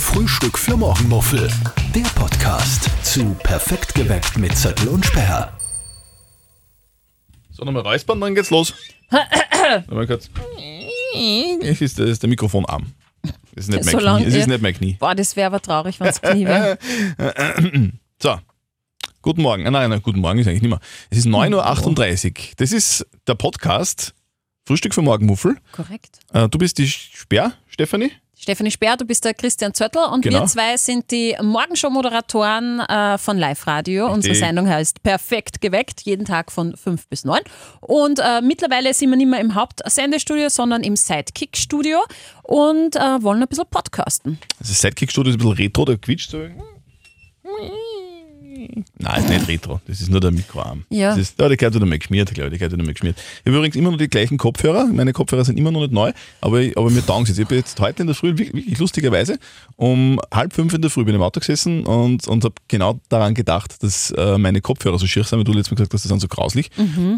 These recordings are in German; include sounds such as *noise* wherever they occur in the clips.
Frühstück für Morgenmuffel. Der Podcast zu Perfekt geweckt mit Zettel und Sperr. So, nochmal räuspern, dann geht's los. *coughs* Nochmal kurz. Es ist, das ist der Mikrofonarm. Das ist nicht mein So lang, Knie. Es ist nicht mein Knie. Boah, das wäre aber traurig, wenn es Knie wäre. *coughs* So. Guten Morgen. Ah, Nein, nein, guten Morgen ist eigentlich nicht mehr. Es ist 9.38 Uhr. Das ist der Podcast Frühstück für Morgenmuffel. Korrekt. Äh, Du bist die Sperr, Stefanie? Stefanie Speer, du bist der Christian Zöttl und Genau. wir zwei sind die Morgenshow-Moderatoren äh, von Live Radio. Unsere Richtig. Sendung heißt Perfekt geweckt, jeden Tag von 5 bis 9. Und äh, mittlerweile sind wir nicht mehr im Hauptsendestudio, sondern im Sidekick-Studio und äh, wollen ein bisschen podcasten. Das Sidekick-Studio ist ein bisschen retro, der quietscht so. Nein, ist nicht retro. Das ist nur der Mikroarm. Ja. Das ist, ja, der gehört wieder mal geschmiert, glaube ich. Der gehört wieder mal geschmiert. Ich habe übrigens immer noch die gleichen Kopfhörer. Meine Kopfhörer sind immer noch nicht neu, aber, aber mir taugen sie jetzt. Ich habe jetzt heute in der Früh, wirklich, lustigerweise, um halb fünf in der Früh bin ich im Auto gesessen und, und habe genau daran gedacht, dass äh, meine Kopfhörer so schier sind, weil du letztes Mal gesagt hast, das sind so grauslich.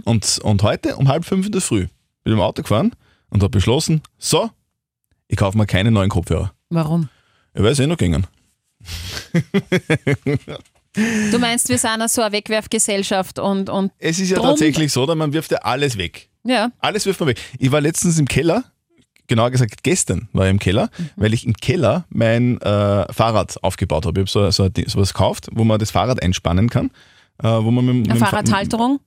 Und, und heute um halb fünf in der Früh bin ich im Auto gefahren und habe beschlossen, so, ich kaufe mir keine neuen Kopfhörer. Warum? Ich weiß eh noch gingen. *laughs* Du meinst, wir sind so eine Wegwerfgesellschaft und, und Es ist ja Drum- tatsächlich so, man wirft ja alles weg. ja, Alles wirft man weg. Ich war letztens im Keller, genauer gesagt gestern war ich im Keller, Mhm. weil ich im Keller mein äh, Fahrrad aufgebaut habe. Ich habe so, so, so was gekauft, wo man das Fahrrad einspannen kann. Äh, wo man mit, mit eine Fa- Fahrradhalterung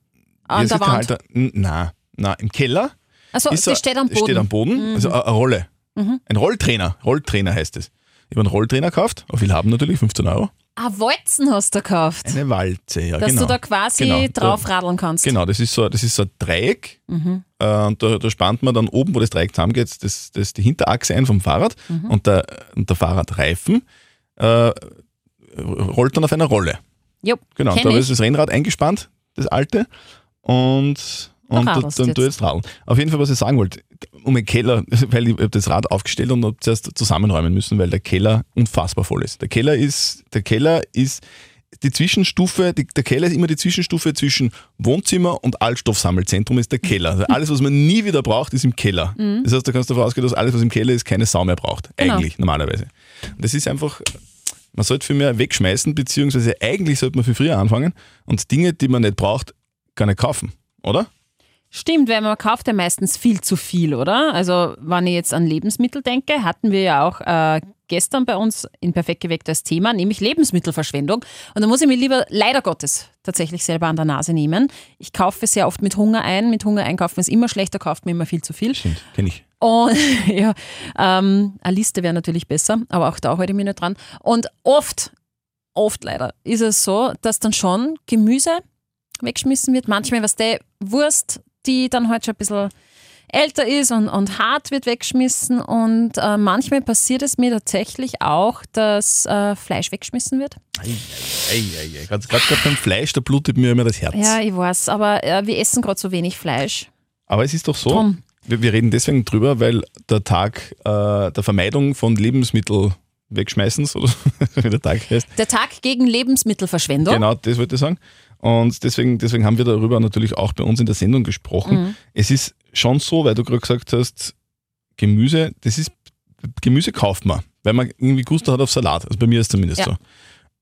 Ja, an der Wand. Halter. N- Nein, nein, im Keller Also, das so- steht am Boden. Mhm. Steht am Boden, also eine, eine Rolle. Ein Rolltrainer. Rolltrainer heißt es. Ich habe einen Rolltrainer gekauft, auf viel haben natürlich, 15 Euro. Ah, Walzen hast du gekauft. Eine Walze, ja Dass genau. du da quasi Genau, draufradeln kannst. Genau, das ist so, das ist so ein Dreieck. Mhm. Äh, und da, da spannt man dann oben, wo das Dreieck zusammengeht, das, das die Hinterachse ein vom Fahrrad Mhm. und, der, und der Fahrradreifen äh, rollt dann auf einer Rolle. Jo, Genau, da ist das Rennrad eingespannt, das alte, und, und dann jetzt. tu ich jetzt radeln. Auf jeden Fall, was ich sagen wollte, um den Keller, *laughs* weil ich das Rad aufgestellt und habe zuerst zusammenräumen müssen, weil der Keller unfassbar voll ist. Der Keller ist, der Keller ist die Zwischenstufe, die, der Keller ist immer die Zwischenstufe zwischen Wohnzimmer und Altstoffsammelzentrum ist der Keller. Also alles, was man nie wieder braucht, ist im Keller. Das heißt, da kannst du davon ausgehen, dass alles, was im Keller ist, keine Sau mehr braucht. Mhm. Genau. Eigentlich, normalerweise. Und das ist einfach, man sollte viel mehr wegschmeißen, beziehungsweise eigentlich sollte man viel früher anfangen und Dinge, die man nicht braucht, gar nicht kaufen, oder? Stimmt, weil man kauft ja meistens viel zu viel, oder? Also, wenn ich jetzt an Lebensmittel denke, hatten wir ja auch äh, gestern bei uns in Perfekt geweckt als Thema, nämlich Lebensmittelverschwendung. Und da muss ich mir lieber, leider Gottes, tatsächlich selber an der Nase nehmen. Ich kaufe sehr oft mit Hunger ein. Mit Hunger einkaufen ist immer schlechter, kauft mir immer viel zu viel. Stimmt, kenne ich. Und *laughs* ja, ähm, eine Liste wäre natürlich besser, aber auch da halte ich mich nicht dran. Und oft, oft leider, ist es so, dass dann schon Gemüse weggeschmissen wird. Manchmal, was der Wurst, die dann halt schon ein bisschen älter ist und, und hart wird weggeschmissen. Und äh, manchmal passiert es mir tatsächlich auch, dass äh, Fleisch weggeschmissen wird. Gerade beim Fleisch, da blutet mir immer das Herz. Ja, ich weiß, aber äh, wir essen gerade so wenig Fleisch. Aber es ist doch so, Drum. wir, wir reden deswegen drüber, weil der Tag äh, der Vermeidung von Lebensmittel wegschmeißens, oder *laughs* wie der Tag heißt, Der Tag gegen Lebensmittelverschwendung. Genau, das wollte ich sagen. Und deswegen, deswegen haben wir darüber natürlich auch bei uns in der Sendung gesprochen. Mhm. Es ist schon so, weil du gerade gesagt hast, Gemüse, das ist, Gemüse kauft man, weil man irgendwie Gusto hat auf Salat. Also bei mir ist es zumindest Ja. so.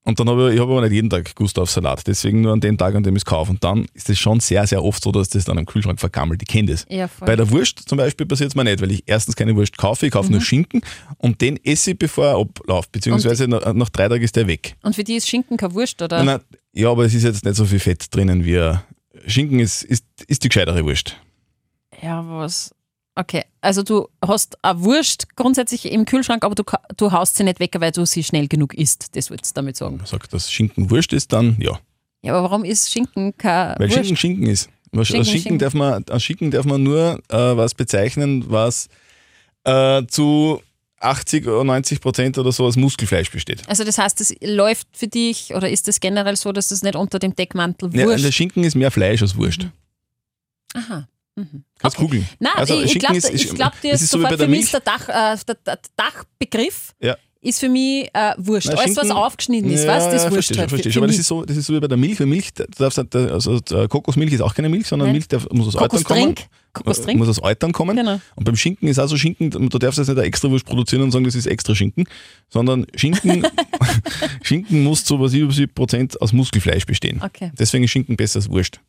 Und dann habe ich, ich habe aber nicht jeden Tag Gusto auf Salat. Deswegen nur an dem Tag, an dem ich es kaufe. Und dann ist es schon sehr, sehr oft so, dass das dann im Kühlschrank vergammelt. Ich kenne das. Ja. Bei der Wurst zum Beispiel passiert es mir nicht, weil ich erstens keine Wurst kaufe, ich kaufe Mhm. nur Schinken und den esse ich, bevor er abläuft. Beziehungsweise nach, nach drei Tagen ist der weg. Und für die ist Schinken keine Wurst, oder? Nein, ja, aber es ist jetzt nicht so viel Fett drinnen wie ein- Schinken ist, ist, ist die gescheitere Wurst. Ja, was? Okay, also du hast eine Wurst grundsätzlich im Kühlschrank, aber du, du haust sie nicht weg, weil du sie schnell genug isst. Das würdest du damit sagen. Man sagt, dass Schinken Wurst ist, dann ja. Ja, aber warum ist Schinken keine Weil Wurst? Schinken Schinken ist. Schinken, Schinken Schinken. Darf man, als Schinken darf man nur äh, was bezeichnen, was äh, zu 80 oder 90 Prozent oder so aus Muskelfleisch besteht. Also das heißt, das läuft für dich oder ist das generell so, dass das nicht unter dem Deckmantel Ja, Wurst? der Schinken ist mehr Fleisch als Wurst. Aha. Mhm. Kannst Okay. googeln. Nein, Also ich Schinken glaube, ich glaub, dir ist so sofort der für mich ist der, Dach, äh, der, der Dachbegriff Ja. Ist für mich äh, wurscht. Na, Alles, was aufgeschnitten ist, Ja, weißt du, das ist wurscht. verstehe, halt verstehe. Aber das ist, so, das ist so wie bei der Milch. Weil Milch, darfst, nicht- also äh, Kokosmilch ist auch keine Milch, sondern Nein. Milch der muss aus Eutern kommen. Kokostrink. Muss aus Eutern kommen. Genau. Und beim Schinken ist auch so Schinken, du darfst jetzt nicht eine extra Wurst produzieren und sagen, das ist extra Schinken, sondern Schinken, *laughs* Schinken muss zu was über 70% aus Muskelfleisch bestehen. Okay. Mhm, Deswegen ist Schinken besser als Wurst.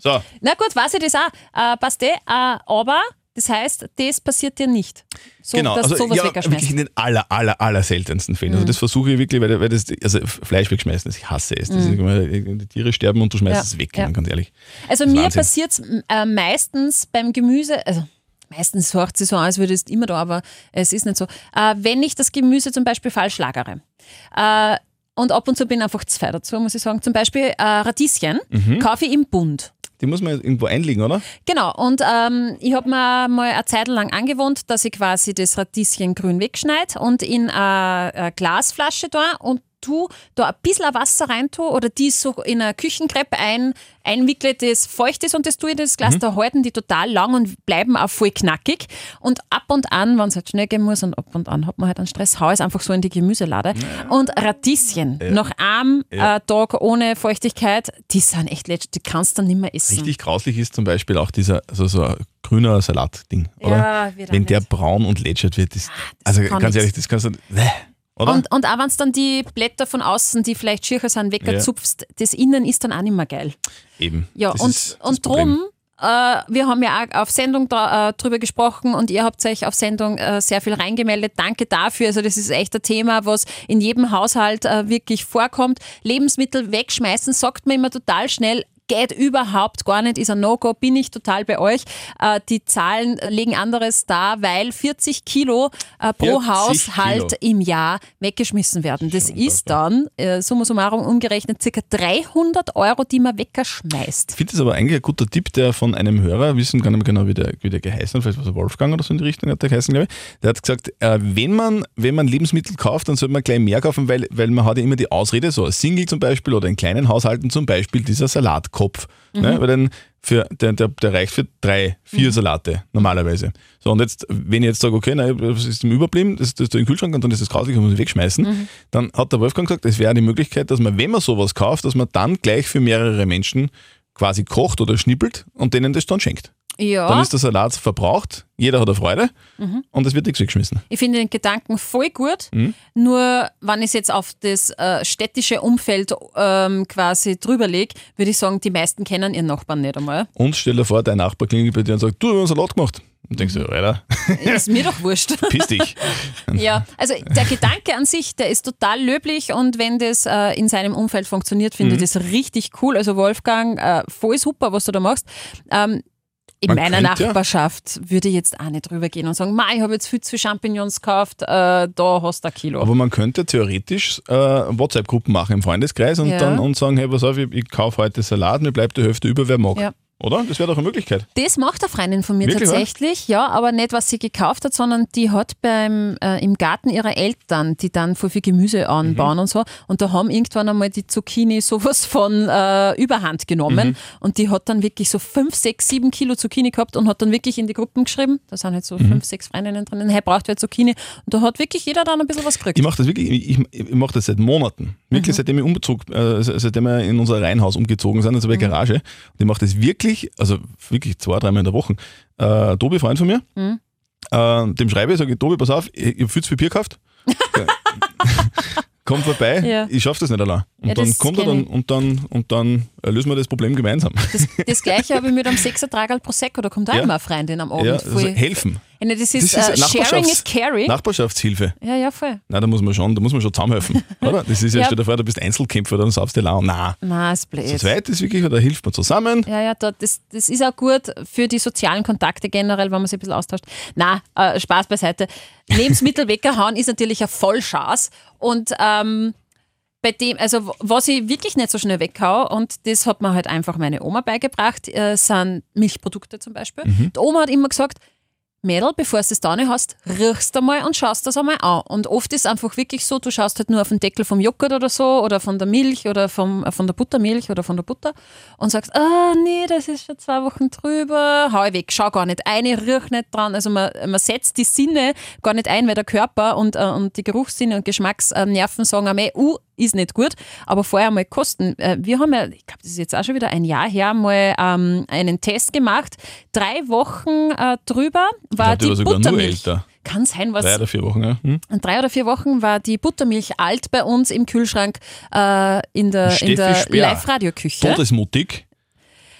So, Na gut, weiß ich das auch. Äh, passt eh, äh, aber das heißt, das passiert dir nicht. So, genau. dass du Also, sowas ja, wegschmeißt. wirklich in den aller, aller, aller seltensten Fällen. Mhm. Also das versuche ich wirklich, weil, weil das, also Fleisch wegschmeißen, das ich hasse es. Ist immer, die Tiere sterben und du schmeißt Mhm. Ja, es weg, ja. ganz ehrlich. Also mir passiert es äh, meistens beim Gemüse, also meistens hört es so an, als würde es immer da, aber es ist nicht so. Äh, wenn ich das Gemüse zum Beispiel falsch lagere. Äh, und ab und zu bin ich einfach zwei dazu, muss ich sagen. Zum Beispiel äh, Radieschen Mhm. kaufe ich im Bund. Die muss man irgendwo einlegen, oder? Genau, und ähm, ich habe mir mal eine Zeit lang angewohnt, dass ich quasi das Radieschen grün wegschneide und in eine, eine Glasflasche da und tu da ein bisschen Wasser rein tue oder die so in eine Küchenkreppe ein, einwickle, das feucht ist und das tue ich in das Glas, da halten die total lang und bleiben auch voll knackig. Und ab und an, wenn es halt schnell gehen muss und ab und an hat man halt einen Stress, hau ich es einfach so in die Gemüselade. Und Radieschen, nach einem Ja. äh, Tag ohne Feuchtigkeit, die sind echt letztlich, die kannst du dann nicht mehr essen. Richtig grauslich ist zum Beispiel auch dieser, also so ein grüner Salatding, oder? Ja, Wenn der nicht. braun und lätschert wird, das, das also ganz nix. ehrlich, das kannst du, Bäh, oder? Und, und auch wenn du dann die Blätter von außen, die vielleicht schircher sind, wegzupfst, das Innen ist dann auch nicht mehr geil. Eben. Ja, das und, und drum, äh, wir haben ja auch auf Sendung da, äh, drüber gesprochen und ihr habt euch auf Sendung äh, sehr viel reingemeldet. Danke dafür. Also das ist echt ein Thema, was in jedem Haushalt äh, wirklich vorkommt. Lebensmittel wegschmeißen, sagt man immer total schnell. Geht überhaupt gar nicht, ist ein No-Go, bin ich total bei euch. Äh, die Zahlen legen anderes dar, weil 40 Kilo äh, pro 40 Haushalt Kilo. im Jahr weggeschmissen werden. Das ist dann, äh, summa summarum umgerechnet, circa 300 Euro, die man wegschmeißt. Ich finde das aber eigentlich ein guter Tipp, der von einem Hörer, wissen gar nicht mehr genau, wie der, wie der geheißen hat, vielleicht war es Wolfgang oder so in die Richtung hat der geheißen, glaube ich. Der hat gesagt, äh, wenn, man, wenn man Lebensmittel kauft, dann sollte man gleich mehr kaufen, weil, weil man hat ja immer die Ausrede, so ein Single zum Beispiel oder in kleinen Haushalten zum Beispiel dieser Salatkopf. Ne? Weil dann für, der, der, der reicht für drei, vier Salate normalerweise. So, und jetzt, wenn ich jetzt sage, okay, nein, was ist im Überblieben, das, das ist im Kühlschrank und dann ist das grauslich und muss ich wegschmeißen, dann hat der Wolfgang gesagt, es wäre die Möglichkeit, dass man, wenn man sowas kauft, dass man dann gleich für mehrere Menschen quasi kocht oder schnippelt und denen das dann schenkt. Ja, Dann ist der Salat verbraucht, jeder hat eine Freude und es wird nichts weggeschmissen. ich finde den Gedanken voll gut. Mhm. Nur, wenn ich es jetzt auf das äh, städtische Umfeld ähm, quasi drüber lege, würde ich sagen, die meisten kennen ihren Nachbarn nicht einmal. Und stell dir vor, dein Nachbar klingelt bei dir und sagt, du, wir haben einen Salat gemacht. Und denkst du, Alter, *laughs* Ist mir doch wurscht. *laughs* piss dich. Ja, also der Gedanke an sich, der ist total löblich und wenn das äh, in seinem Umfeld funktioniert, finde Mhm. ich das richtig cool. Also Wolfgang, äh, voll super, was du da machst. Ähm, in meiner könnte Nachbarschaft würde ich jetzt auch nicht drüber gehen und sagen, Ma, ich habe jetzt viel zu Champignons gekauft, äh, da hast du ein Kilo. Aber man könnte theoretisch äh, WhatsApp-Gruppen machen im Freundeskreis und Ja. dann und sagen, hey, pass auf, ich, ich kaufe heute Salat, mir bleibt die Hälfte über, wer mag. Ja. Oder? Das wäre doch eine Möglichkeit. Das macht eine Freundin von mir Wirklich, tatsächlich, ja, aber nicht, was sie gekauft hat, sondern die hat beim, äh, im Garten ihrer Eltern, die dann voll viel Gemüse anbauen und so, und da haben irgendwann einmal die Zucchini sowas von äh, Überhand genommen und die hat dann wirklich so fünf, sechs, sieben Kilo Zucchini gehabt und hat dann wirklich in die Gruppen geschrieben, da sind jetzt so fünf, sechs Freundinnen drinnen, hey, braucht wer Zucchini und da hat wirklich jeder dann ein bisschen was gekriegt. Ich mache das wirklich, ich, ich, mache das seit Monaten. Wirklich, seitdem ich umzog, äh, seitdem wir in unser Reihenhaus umgezogen sind, also bei der Garage. Und ich mache das wirklich, also wirklich zwei, dreimal in der Woche. Äh, Tobi, Freund von mir, äh, dem schreibe ich, sage ich, Tobi, pass auf, ich, ich habe viel zu viel Bier gekauft. *laughs* Komm vorbei, Ja. ich schaffe das nicht allein. Und Ja, dann kommt er dann und dann und dann lösen wir das Problem gemeinsam. Das, das gleiche habe ich mit einem Sechsertragal Prosecco, da kommt auch Ja. immer eine Freundin am Abend. Ja, also helfen. Ja, das ist, Das ist äh, Sharing is caring. Nachbarschaftshilfe. Ja, ja, voll. Nein, da muss man schon, da muss man schon zusammenhelfen. *laughs* oder? Das ist ja, Ja. stell dir vor, du bist Einzelkämpfer, dann saufst du dir Nein. Na, ist blöd. Zu zweit ist wirklich, da hilft man zusammen. Ja, ja, da, das, das ist auch gut für die sozialen Kontakte generell, wenn man sich ein bisschen austauscht. Na, äh, Spaß beiseite. Lebensmittel weggehauen *laughs* ist natürlich ein Vollschaß und ähm, bei dem, also was ich wirklich nicht so schnell weghau und das hat mir halt einfach meine Oma beigebracht, äh, sind Milchprodukte zum Beispiel. Die Oma hat immer gesagt, Mädel, bevor du es da nicht hast, riechst einmal und schaust das einmal an. Und oft ist es einfach wirklich so, du schaust halt nur auf den Deckel vom Joghurt oder so oder von der Milch oder vom, äh, von der Buttermilch oder von der Butter und sagst, ah nee, das ist schon zwei Wochen drüber, hau ich weg, schau gar nicht ein, riech nicht dran. Also man, man setzt die Sinne gar nicht ein, weil der Körper und, äh, und die Geruchssinne und Geschmacksnerven sagen einmal, uh, ist nicht gut, aber vorher mal kosten. Äh, wir haben ja, ich glaube, das ist jetzt auch schon wieder ein Jahr her, mal ähm, einen Test gemacht. Drei Wochen äh, drüber war ich glaub, die sogar nur Buttermilch. älter. Kann sein, was. Drei oder vier Wochen, ja. Hm? Drei oder vier Wochen war die Buttermilch alt bei uns im Kühlschrank äh, in der, in der. Live-Radio-Küche. Todesmutig.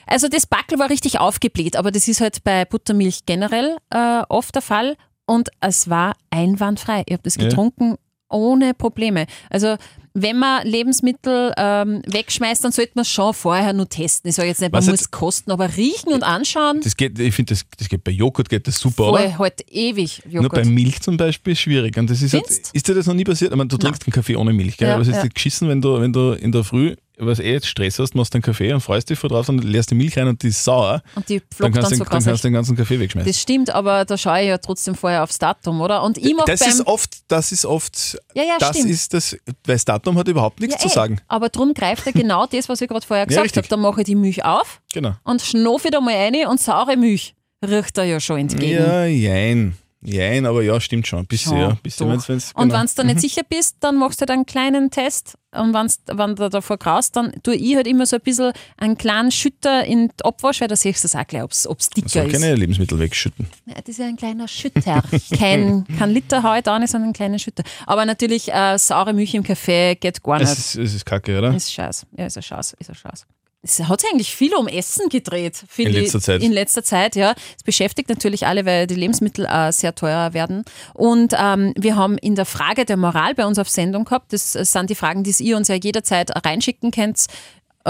Also das Backel war richtig aufgebläht, aber das ist halt bei Buttermilch generell äh, oft der Fall. Und es war einwandfrei. Ich habe das Ja. Ohne Probleme. Also wenn man Lebensmittel ähm, wegschmeißt, dann sollte man es schon vorher nur testen. Ich sage jetzt nicht, man Was muss jetzt- kosten, aber riechen und anschauen, Das geht, ich finde, das, das geht bei Joghurt geht das super, voll oder? halt ewig Nur bei Joghurt. Milch zum Beispiel ist schwierig. Und das ist, halt, ist dir das noch nie passiert? Ich meine, du trinkst einen Kaffee ohne Milch, gell? Ja, Aber es ist ja. nicht geschissen, wenn du, wenn du in der Früh, was eh jetzt Stress hast, machst einen Kaffee und freust dich vor drauf und leerst die Milch rein und die ist sauer, Und die dann kannst, dann, du so den, dann kannst du den ganzen Kaffee wegschmeißen. Das stimmt, aber da schaue ich ja trotzdem vorher aufs Datum, oder? Und ich mach das ist oft, das ist oft, Ja, ja, das stimmt. ist das, weil das Datum hat überhaupt nichts Ja, zu eh. sagen. Aber drum greift er genau *laughs* das, was ich gerade vorher gesagt habe. Dann mache ich die Milch auf Genau. und schnoff wieder mal rein und saure Milch riecht er ja schon entgegen. Ja, jein. Jein, aber ja, stimmt schon. Ein bisschen, ja. Ein bisschen, wenn's, wenn's, Und genau. wenn du da nicht sicher bist, dann machst du halt einen kleinen Test. Und wenn's, wenn du davor graust, dann tue ich halt immer so ein bisschen einen kleinen Schütter in die Abwasch, weil da siehst du es auch gleich, ob es dicker soll ist. keine Lebensmittel wegschütten. Ja, das ist ja ein kleiner Schütter. Kein, *laughs* kein Liter ich da nicht, sondern ein kleiner Schütter. Aber natürlich, äh, saure Milch im Kaffee geht gar nicht. Es ist, es ist kacke, oder? Ist scheiß. Ja, ist ein Scheiß. Ist ein Scheiß. Es hat sich eigentlich viel um Essen gedreht. In finde ich. letzter Zeit. In letzter Zeit, ja. Es beschäftigt natürlich alle, weil die Lebensmittel äh, sehr teuer werden. Und ähm, wir haben in der Frage der Moral bei uns auf Sendung gehabt. Das sind die Fragen, die ihr uns ja jederzeit reinschicken könnt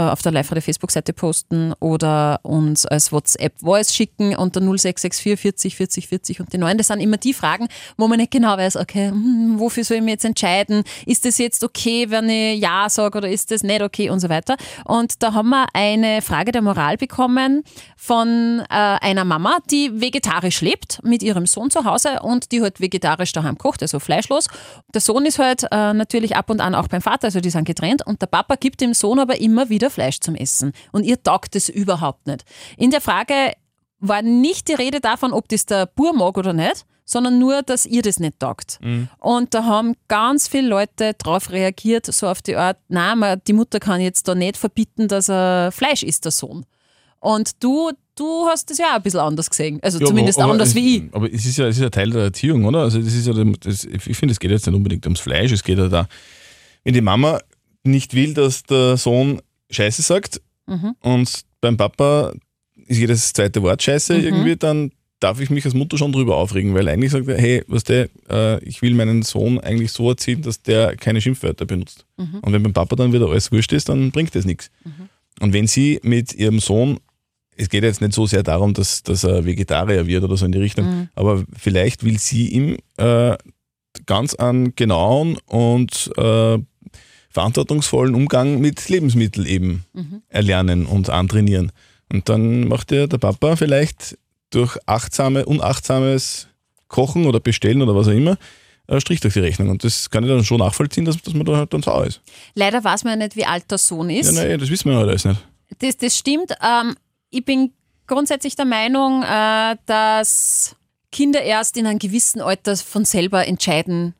auf der Live-Radio-Facebook-Seite posten oder uns als WhatsApp-Voice schicken unter 0664 40 40 40 und die 9. Das sind immer die Fragen, wo man nicht genau weiß, okay, hm, wofür soll ich mich jetzt entscheiden? Ist das jetzt okay, wenn ich Ja sage oder ist das nicht okay und so weiter. Und da haben wir eine Frage der Moral bekommen von äh, einer Mama, die vegetarisch lebt mit ihrem Sohn zu Hause und die halt vegetarisch daheim kocht, also fleischlos. Der Sohn ist halt äh, natürlich ab und an auch beim Vater, also die sind getrennt und der Papa gibt dem Sohn aber immer wieder Fleisch zum Essen und ihr taugt es überhaupt nicht. In der Frage war nicht die Rede davon, ob das der Bur mag oder nicht, sondern nur, dass ihr das nicht taugt. Und da haben ganz viele Leute darauf reagiert, so auf die Art, nein, die Mutter kann jetzt da nicht verbieten, dass er Fleisch isst, der Sohn. Und du, du hast das ja auch ein bisschen anders gesehen. Also Ja, zumindest aber, aber anders es, wie ich. Aber es ist ja, es ist ja Teil der Erziehung, oder? Also das ist ja, das, ich finde, es geht jetzt nicht unbedingt ums Fleisch, es geht ja da, wenn die Mama nicht will, dass der Sohn Scheiße sagt Mhm. und beim Papa ist jedes zweite Wort Scheiße Mhm. irgendwie, dann darf ich mich als Mutter schon drüber aufregen, weil eigentlich sagt er, hey, was der, äh, ich will meinen Sohn eigentlich so erziehen, dass der keine Schimpfwörter benutzt. Mhm. Und wenn beim Papa dann wieder alles wurscht ist, dann bringt das nichts. Und wenn sie mit ihrem Sohn, es geht jetzt nicht so sehr darum, dass, dass er Vegetarier wird oder so in die Richtung, Mhm. aber vielleicht will sie ihm äh, ganz einen genauen und äh, verantwortungsvollen Umgang mit Lebensmitteln eben Mhm. erlernen und antrainieren. Und dann macht der, der Papa vielleicht durch achtsame, unachtsames Kochen oder Bestellen oder was auch immer, Strich durch die Rechnung. Und das kann ich dann schon nachvollziehen, dass, dass man da halt dann sauer ist. Leider weiß man ja nicht, wie alt der Sohn ist. Ja, nein, das wissen wir ja alles nicht. Das, das stimmt. Ähm, ich bin grundsätzlich der Meinung, äh, dass Kinder erst in einem gewissen Alter von selber entscheiden,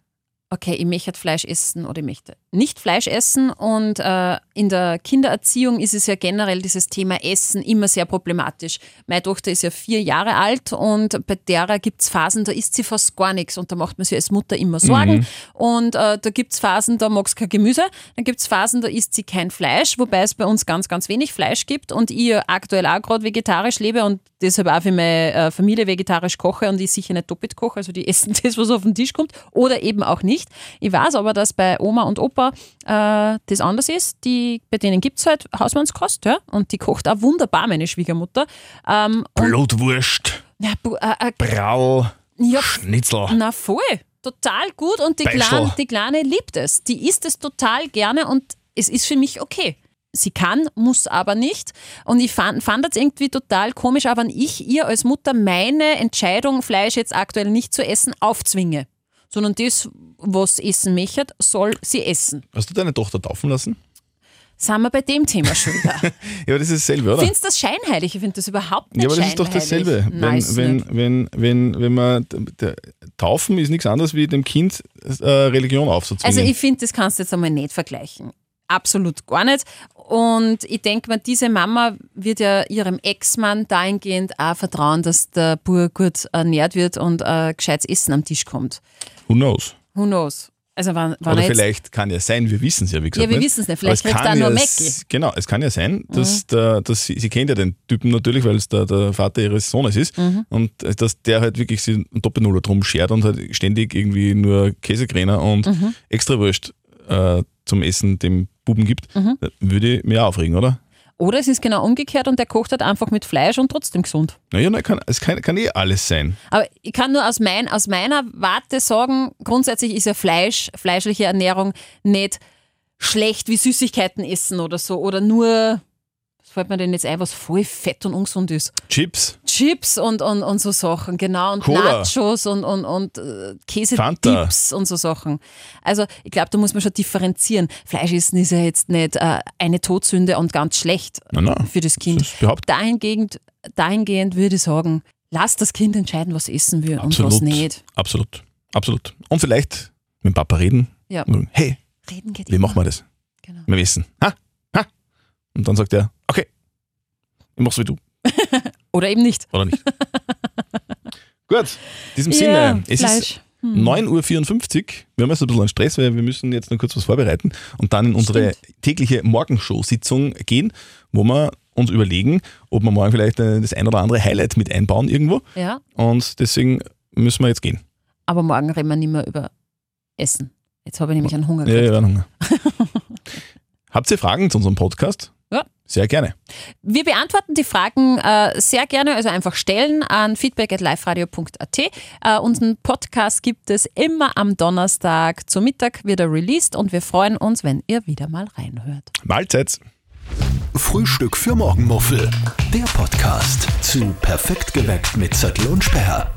okay, ich möchte Fleisch essen oder ich möchte nicht Fleisch essen. Und äh, in der Kindererziehung ist es ja generell dieses Thema Essen immer sehr problematisch. Meine Tochter ist ja vier Jahre alt und bei derer gibt es Phasen, da isst sie fast gar nichts und da macht man sich als Mutter immer Sorgen. Und äh, da gibt es Phasen, da mag sie kein Gemüse, dann gibt es Phasen, da isst sie kein Fleisch, wobei es bei uns ganz, ganz wenig Fleisch gibt und ich aktuell auch gerade vegetarisch lebe und deshalb auch für meine äh, Familie vegetarisch koche und ich sicher nicht doppelt koche, also die essen *laughs* das, was auf den Tisch kommt oder eben auch nicht. Ich weiß aber, dass bei Oma und Opa äh, das anders ist. Die, bei denen gibt es halt Hausmannskost ja? und die kocht auch wunderbar, meine Schwiegermutter. Ähm, Blutwurst, ja, äh, äh, Brau, ja, Schnitzel. na voll, total gut und die. Kleine, die Kleine liebt es. Die isst es total gerne und es ist für mich okay. sie kann, muss aber nicht. Und ich fand, fand das irgendwie total komisch, aber wenn ich ihr als Mutter meine Entscheidung, Fleisch jetzt aktuell nicht zu essen, aufzwinge. Sondern das, was essen möchte, soll sie essen. Hast du deine Tochter taufen lassen? Sind wir bei dem Thema schon wieder? *laughs* Ja, aber das ist dasselbe, oder? Findest du das scheinheilig? Ich finde das überhaupt nicht Ja, aber das ist doch scheinheilig. dasselbe. Wenn, Nein, wenn, nicht. wenn, wenn, wenn man der, Taufen ist nichts anderes wie dem Kind äh, Religion aufzuzwingen. Also ich finde, das kannst du jetzt einmal nicht vergleichen. Absolut gar nicht. Und ich denke mir, diese Mama wird ja ihrem Ex-Mann dahingehend auch vertrauen, dass der Bur gut ernährt wird und äh, gescheites Essen am Tisch kommt. Who knows? Who knows? Also wenn, wenn Oder er vielleicht kann ja sein, wir wissen es ja, wie gesagt. Ja, wir nicht. wissen's nicht. Vielleicht es kriegt er nur ja Mackie. s- Genau, es kann ja sein, dass, der, dass sie, sie kennt ja den Typen natürlich, weil es der, der Vater ihres Sohnes ist Mhm. und äh, dass der halt wirklich sich einen Doppelnuller drum schert und halt ständig irgendwie nur Käsekräner und Mhm. Extrawurst äh, zum Essen dem Buben gibt, Mhm. äh, würde ich mir aufregen, oder? Oder es ist genau umgekehrt und der kocht halt einfach mit Fleisch und trotzdem gesund. Naja, na, kann, es kann, kann eh alles sein. Aber ich kann nur aus, mein, aus meiner Warte sagen, grundsätzlich ist ja Fleisch, fleischliche Ernährung nicht schlecht wie Süßigkeiten essen oder so. Oder nur, was fällt mir denn jetzt ein, was voll fett und ungesund ist? Chips, Chips und, und, und so Sachen, genau. Und Cola. Nachos und, und, und äh. Käsedips und so Sachen. Also ich glaube, da muss man schon differenzieren. Fleisch essen ist ja jetzt nicht äh, eine Todsünde und ganz schlecht Na, na. für das Kind. das. Dahingehend, dahingehend würde ich sagen, lass das Kind entscheiden, was essen will und was Absolut. nicht. Absolut. Absolut. Und vielleicht mit dem Papa reden. Ja. Hey, Reden geht wie immer. machen wir das? Genau. Wir wissen. Ha? Ha? Und dann sagt er, okay, ich mach's wie du. *laughs* Oder eben nicht. Oder nicht? *laughs* Gut, in diesem Ja, Sinne, es Fleisch. Hm. ist 9.54 Uhr. Wir haben jetzt ein bisschen einen Stress, weil wir müssen jetzt noch kurz was vorbereiten und dann in unsere tägliche Morgenshow-Sitzung gehen, wo wir uns überlegen, ob wir morgen vielleicht äh, das ein oder andere Highlight mit einbauen irgendwo. Ja, Und deswegen müssen wir jetzt gehen. aber morgen reden wir nicht mehr über Essen. Jetzt habe ich nämlich einen Hunger Ja, ja, Hunger. *laughs* Habt ihr Fragen zu unserem Podcast? Sehr gerne. Wir beantworten die Fragen äh, sehr gerne, also einfach stellen an feedback.liferadio.at. Äh, unseren Podcast gibt es immer am Donnerstag zu Mittag wieder released und wir freuen uns, wenn ihr wieder mal reinhört. Mahlzeit. Frühstück für Morgenmuffel. Der Podcast zu Perfekt geweckt mit Zettel und Sperr.